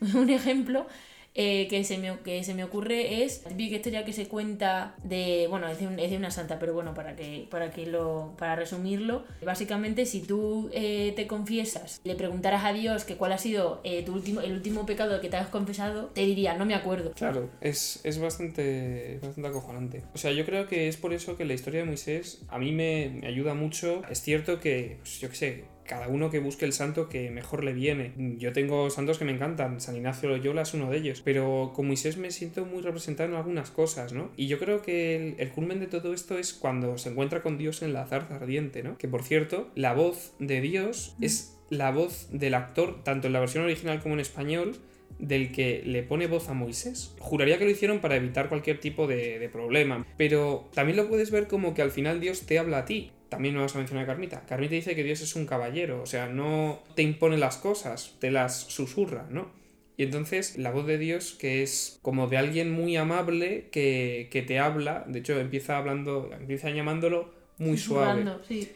Un ejemplo eh, que, se me, que se me ocurre es la típica historia que se cuenta de. Bueno, es de, una santa, pero bueno, para que, para que lo. para resumirlo, básicamente si tú eh, te confiesas, le preguntaras a Dios que cuál ha sido eh, tu último, el último pecado que te has confesado, te diría, no me acuerdo. Claro, es, es bastante, bastante acojonante. O sea, yo creo que es por eso que la historia de Moisés a mí me, me ayuda mucho. Es cierto que, pues, yo qué sé, cada uno que busque el santo que mejor le viene. Yo tengo santos que me encantan, San Ignacio Loyola es uno de ellos, pero con Moisés me siento muy representado en algunas cosas, ¿no? Y yo creo que el, el culmen de todo esto es cuando se encuentra con Dios en la zarza ardiente, ¿no? Que por cierto, la voz de Dios es la voz del actor, tanto en la versión original como en español, del que le pone voz a Moisés. Juraría que lo hicieron para evitar cualquier tipo de, de problema, pero también lo puedes ver como que al final Dios te habla a ti. También no vas a mencionar a Carmita. Carmita dice que Dios es un caballero, o sea, no te impone las cosas, te las susurra, ¿no? Y entonces la voz de Dios, que es como de alguien muy amable que, que te habla, de hecho empieza hablando, empieza llamándolo muy suave. Sí.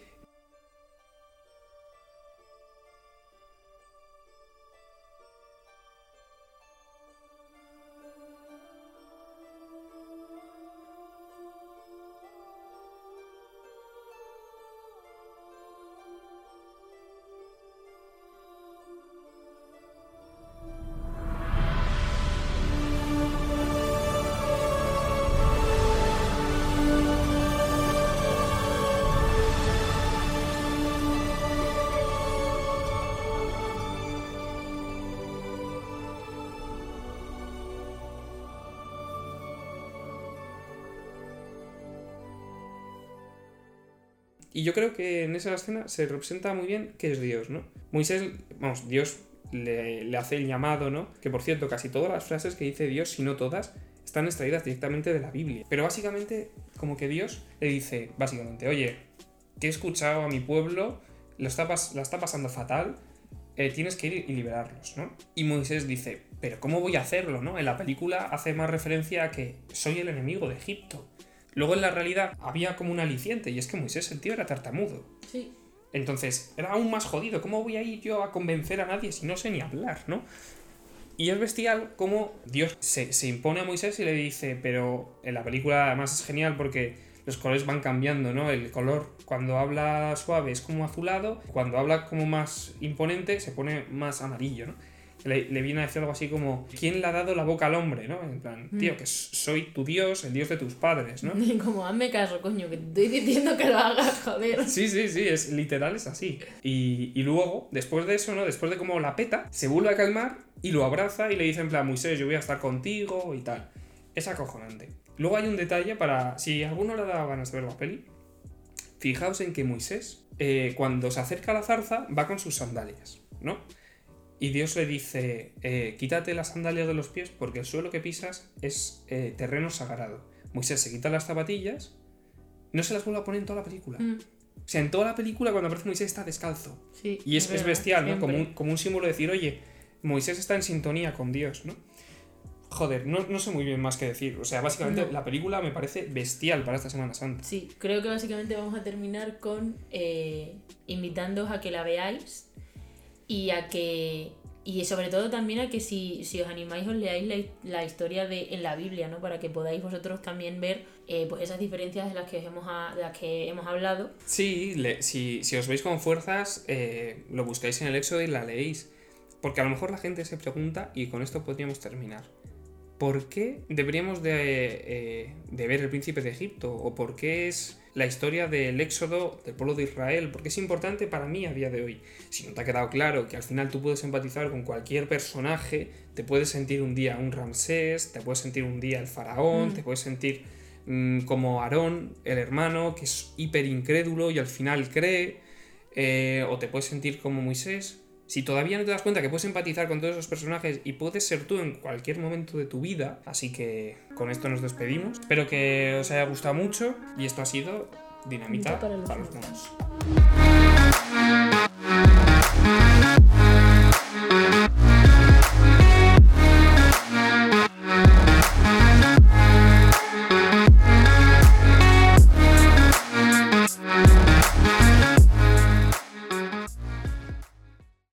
Yo creo que en esa escena se representa muy bien que es Dios, ¿no? Moisés, vamos, Dios le, le hace el llamado, ¿no? Que por cierto, casi todas las frases que dice Dios, si no todas, están extraídas directamente de la Biblia. Pero básicamente, como que Dios le dice, básicamente, oye, que he escuchado a mi pueblo, lo está la está pasando fatal, eh, tienes que ir y liberarlos, ¿no? Y Moisés dice, pero ¿cómo voy a hacerlo, no? En la película hace más referencia a que soy el enemigo de Egipto. Luego en la realidad había como un aliciente, y es que Moisés, el tío, era tartamudo. Sí. Entonces, era aún más jodido. ¿Cómo voy a ir yo a convencer a nadie si no sé ni hablar, no? Y es bestial cómo Dios se, se impone a Moisés y le dice, pero en la película además es genial porque los colores van cambiando, ¿no? El color cuando habla suave es como azulado, cuando habla como más imponente se pone más amarillo, ¿no? Le, le viene a decir algo así como, ¿quién le ha dado la boca al hombre, no? En plan, tío, que soy tu Dios, el Dios de tus padres, ¿no? Como, hazme caso, coño, que te estoy diciendo que lo hagas, joder. Sí, sí, sí, es literal, es así. Y, y luego, después de eso, ¿no? Después de como la peta, se vuelve a calmar y lo abraza y le dice en plan, Moisés, yo voy a estar contigo y tal. Es acojonante. Luego hay un detalle para, si alguno le ha dado ganas de ver la peli, fijaos en que Moisés, eh, cuando se acerca a la zarza, va con sus sandalias, ¿no? Y Dios le dice, eh, quítate las sandalias de los pies porque el suelo que pisas es eh, terreno sagrado. Moisés se quita las zapatillas, no se las vuelve a poner en toda la película. Mm, O sea, en toda la película cuando aparece Moisés está descalzo. sí, Y es, es verdad, bestial, ¿no? Como un, como un símbolo de decir, oye, Moisés está en sintonía con Dios, ¿no? Joder, no, no sé muy bien más que decir. O sea, básicamente No. la película me parece bestial para esta Semana Santa. Sí, creo que básicamente vamos a terminar con eh, invitándoos a que la veáis y a que y sobre todo también a que si, si os animáis os leáis la, historia de en la Biblia, ¿no? Para que podáis vosotros también ver eh, pues esas diferencias de las que hemos, de las que hemos hablado. Sí, si, si os veis con fuerzas, eh, lo buscáis en el Éxodo y la leéis. Porque a lo mejor la gente se pregunta, y con esto podríamos terminar, ¿por qué deberíamos de, eh, de ver el príncipe de Egipto? ¿O por qué es la historia del éxodo del pueblo de Israel? Porque es importante para mí a día de hoy. Si no te ha quedado claro que al final tú puedes empatizar con cualquier personaje, te puedes sentir un día un Ramsés, te puedes sentir un día el faraón, Mm. te puedes sentir mm, como Aarón, el hermano, que es hiper incrédulo y al final cree, eh, o te puedes sentir como Moisés. Si todavía no te das cuenta que puedes empatizar con todos esos personajes y puedes ser tú en cualquier momento de tu vida, así que con esto nos despedimos. Espero que os haya gustado mucho y esto ha sido Dinamita para los monos.